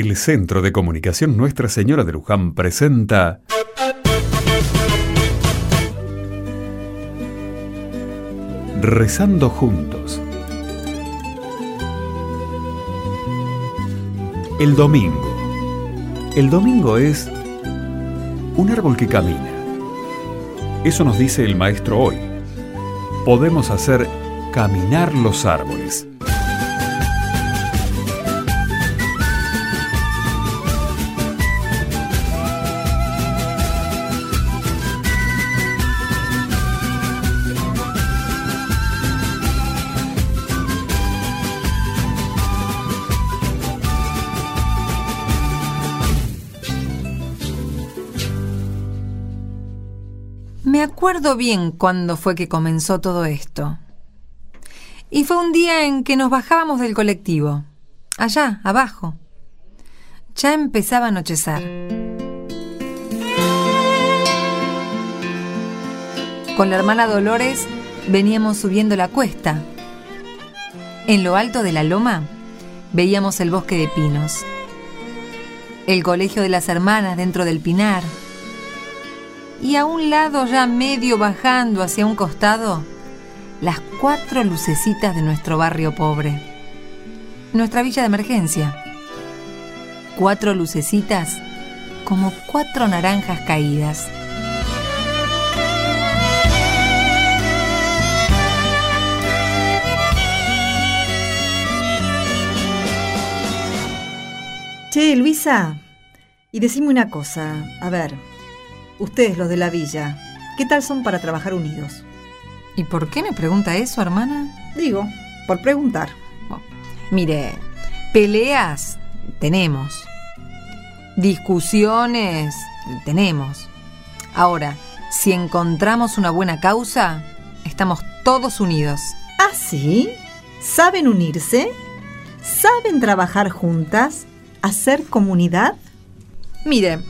El Centro de Comunicación Nuestra Señora de Luján presenta Rezando juntos. El domingo. El domingo es un árbol que camina. Eso nos dice el maestro hoy. Podemos hacer caminar los árboles. Me acuerdo bien cuándo fue que comenzó todo esto. Y fue un día en que nos bajábamos del colectivo, allá, abajo. Ya empezaba a anochecer. Con la hermana Dolores veníamos subiendo la cuesta. En lo alto de la loma veíamos el bosque de pinos, el colegio de las hermanas dentro del pinar, y a un lado ya medio bajando hacia un costado, las cuatro lucecitas de nuestro barrio pobre. Nuestra villa de emergencia. Cuatro lucecitas como cuatro naranjas caídas. Che, Luisa, y decime una cosa, a ver, ustedes los de la villa, ¿qué tal son para trabajar unidos? ¿Y por qué me pregunta eso, hermana? Digo, por preguntar. Mire, peleas tenemos. Discusiones tenemos. Ahora, si encontramos una buena causa, estamos todos unidos. ¿Ah, sí? ¿Saben unirse? ¿Saben trabajar juntas? ¿Hacer comunidad? Mire,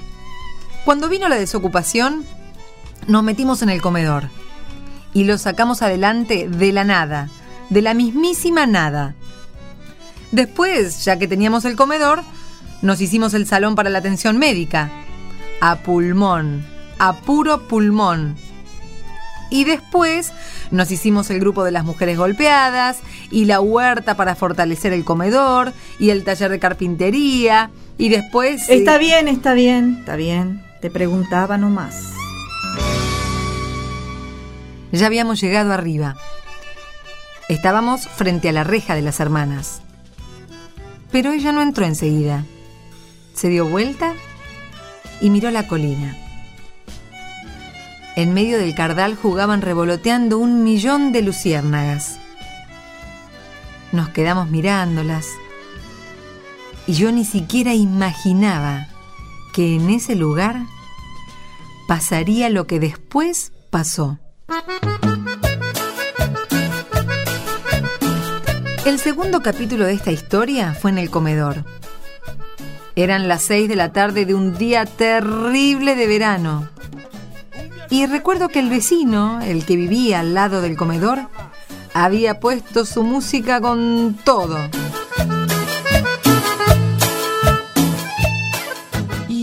cuando vino la desocupación, nos metimos en el comedor y lo sacamos adelante de la nada, de la mismísima nada. Después, ya que teníamos el comedor, nos hicimos el salón para la atención médica, a pulmón, a puro pulmón. Y después nos hicimos el grupo de las mujeres golpeadas y la huerta para fortalecer el comedor y el taller de carpintería y después... Está bien, está bien, está bien. Te preguntaba nomás. Ya habíamos llegado arriba. Estábamos frente a la reja de las hermanas. Pero ella no entró enseguida. Se dio vuelta y miró la colina. En medio del cardal jugaban revoloteando un millón de luciérnagas. Nos quedamos mirándolas y yo ni siquiera imaginaba que en ese lugar pasaría lo que después pasó. El segundo capítulo de esta historia fue en el comedor. Eran las seis de la tarde de un día terrible de verano. Y recuerdo que el vecino, el que vivía al lado del comedor, había puesto su música con todo.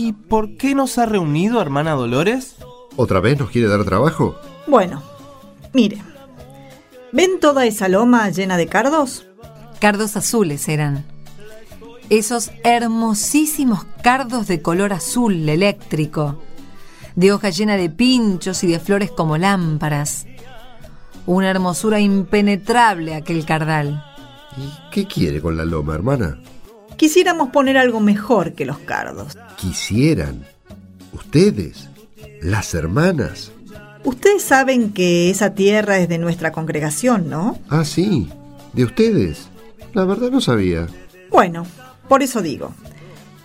¿Y por qué nos ha reunido, hermana Dolores? ¿Otra vez nos quiere dar trabajo? Bueno, mire. ¿Ven toda esa loma llena de cardos? Cardos azules eran. Esos hermosísimos cardos de color azul eléctrico de hoja llena de pinchos y de flores como lámparas. Una hermosura impenetrable aquel cardal. ¿Y qué quiere con la loma, hermana? Quisiéramos poner algo mejor que los cardos. Quisieran. Ustedes, las hermanas. Ustedes saben que esa tierra es de nuestra congregación, ¿no? Ah, sí. ¿De ustedes? La verdad no sabía. Bueno, por eso digo.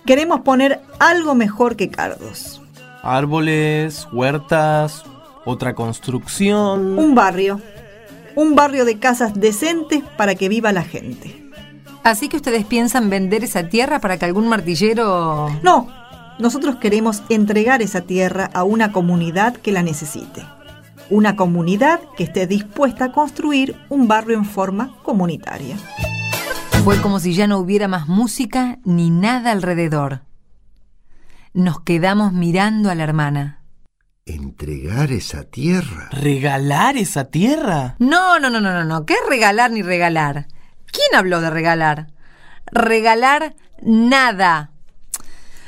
Queremos poner algo mejor que cardos. Árboles, huertas, otra construcción. Un barrio. Un barrio de casas decentes para que viva la gente. Así que ustedes piensan vender esa tierra para que algún martillero... No, nosotros queremos entregar esa tierra a una comunidad que la necesite. Una comunidad que esté dispuesta a construir un barrio en forma comunitaria. Fue como si ya no hubiera más música ni nada alrededor. Nos quedamos mirando a la hermana. ¿Entregar esa tierra? ¿Regalar esa tierra? No, no, no, no, no, no. ¿Qué regalar ni regalar? ¿Quién habló de regalar? Regalar nada.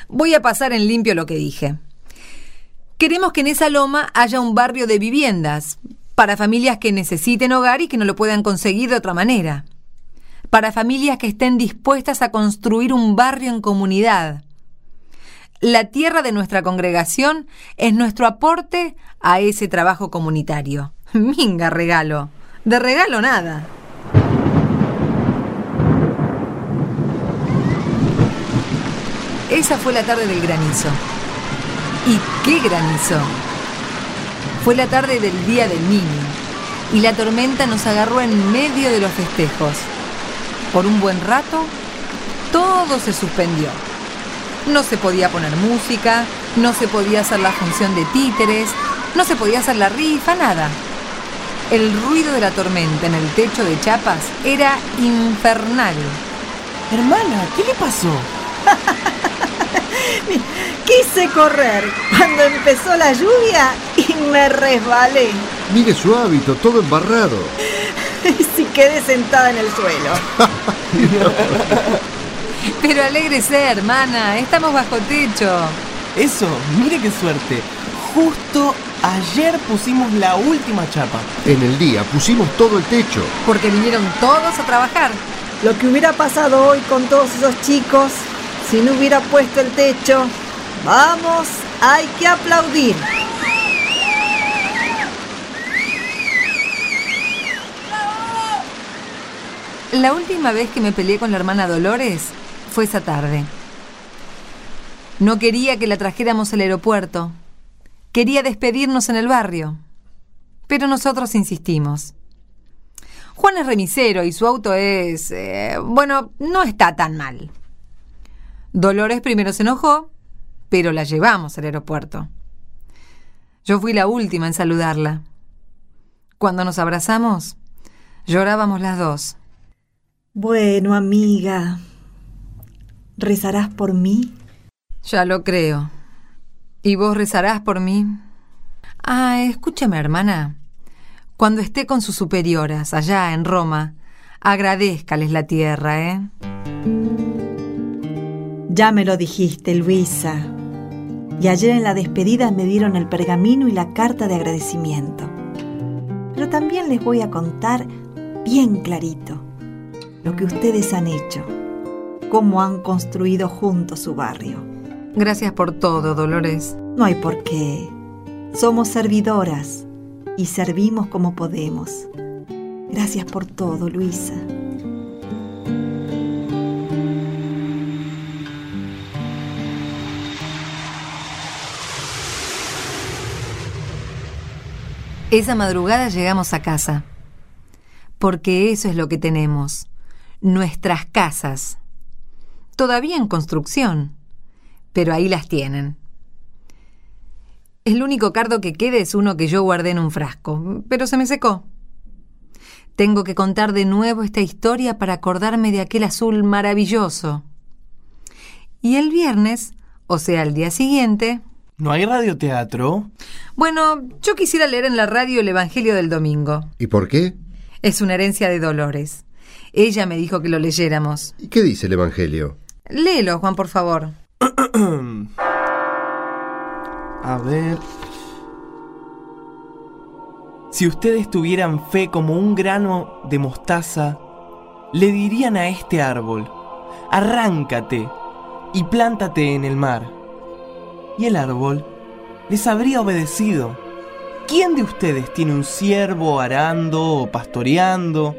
Voy a pasar en limpio lo que dije. Queremos que en esa loma haya un barrio de viviendas para familias que necesiten hogar y que no lo puedan conseguir de otra manera. Para familias que estén dispuestas a construir un barrio en comunidad. La tierra de nuestra congregación es nuestro aporte a ese trabajo comunitario. Minga regalo. De regalo nada. Esa fue la tarde del granizo. ¿Y qué granizo? Fue la tarde del Día del Niño y la tormenta nos agarró en medio de los festejos. Por un buen rato, todo se suspendió. No se podía poner música, no se podía hacer la función de títeres, no se podía hacer la rifa, nada. El ruido de la tormenta en el techo de Chapas era infernal. Hermana, ¿qué le pasó? Quise correr cuando empezó la lluvia y me resbalé. Mire su hábito, todo embarrado. Y si quedé sentada en el suelo. Pero alégrese, hermana, estamos bajo techo. Eso, mire qué suerte. Justo ayer pusimos la última chapa. En el día pusimos todo el techo. Porque vinieron todos a trabajar. Lo que hubiera pasado hoy con todos esos chicos si no hubiera puesto el techo. Vamos, hay que aplaudir. La última vez que me peleé con la hermana Dolores fue esa tarde. No quería que la trajéramos al aeropuerto. Quería despedirnos en el barrio. Pero nosotros insistimos. Juan es remisero y su auto es... eh, bueno, no está tan mal. Dolores primero se enojó, pero la llevamos al aeropuerto. Yo fui la última en saludarla. Cuando nos abrazamos, llorábamos las dos. Bueno, amiga, ¿rezarás por mí? Ya lo creo. ¿Y vos rezarás por mí? Ah, escúchame, hermana. Cuando esté con sus superioras allá en Roma, agradézcales la tierra, ¿eh? Ya me lo dijiste, Luisa. Y ayer en la despedida me dieron el pergamino y la carta de agradecimiento. Pero también les voy a contar bien clarito lo que ustedes han hecho, cómo han construido juntos su barrio. Gracias por todo, Dolores. No hay por qué. Somos servidoras y servimos como podemos. Gracias por todo, Luisa. Esa madrugada llegamos a casa. Porque eso es lo que tenemos. Nuestras casas. Todavía en construcción. Pero ahí las tienen. El único cardo que queda es uno que yo guardé en un frasco, pero se me secó. Tengo que contar de nuevo esta historia para acordarme de aquel azul maravilloso. Y el viernes, o sea, el día siguiente, ¿No hay radioteatro? bueno, yo quisiera leer en la radio el Evangelio del Domingo. ¿Y por qué? Es una herencia de Dolores. Ella me dijo que lo leyéramos. ¿Y qué dice el Evangelio? Léelo, Juan, por favor. A ver. Si ustedes tuvieran fe como un grano de mostaza, le dirían a este árbol, arráncate y plántate en el mar. Y el árbol les habría obedecido. ¿Quién de ustedes tiene un ciervo arando o pastoreando?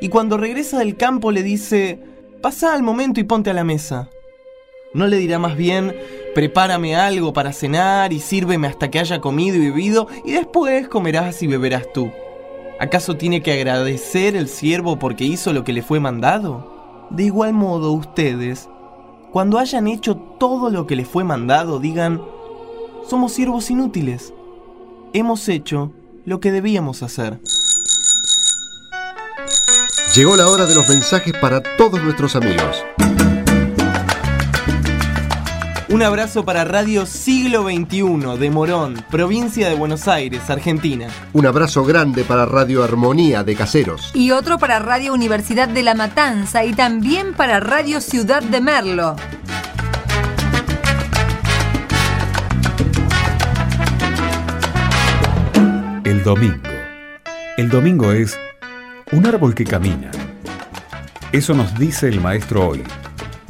Y cuando regresa del campo le dice, pasa al momento y ponte a la mesa. ¿No le dirá más bien, prepárame algo para cenar y sírveme hasta que haya comido y bebido y después comerás y beberás tú? ¿Acaso tiene que agradecer el siervo porque hizo lo que le fue mandado? De igual modo ustedes, cuando hayan hecho todo lo que les fue mandado, digan, somos siervos inútiles. Hemos hecho lo que debíamos hacer. Llegó la hora de los mensajes para todos nuestros amigos. Un abrazo para Radio Siglo XXI de Morón, provincia de Buenos Aires, Argentina. Un abrazo grande para Radio Armonía de Caseros. Y otro para Radio Universidad de La Matanza y también para Radio Ciudad de Merlo. El domingo. El domingo es un árbol que camina. Eso nos dice el maestro hoy.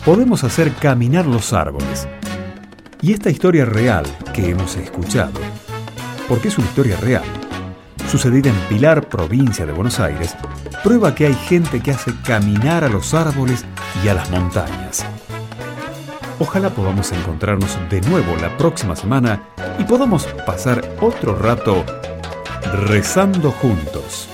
Podemos hacer caminar los árboles. Y esta historia real que hemos escuchado, porque es una historia real, sucedida en Pilar, provincia de Buenos Aires, prueba que hay gente que hace caminar a los árboles y a las montañas. Ojalá podamos encontrarnos de nuevo la próxima semana y podamos pasar otro rato rezando juntos.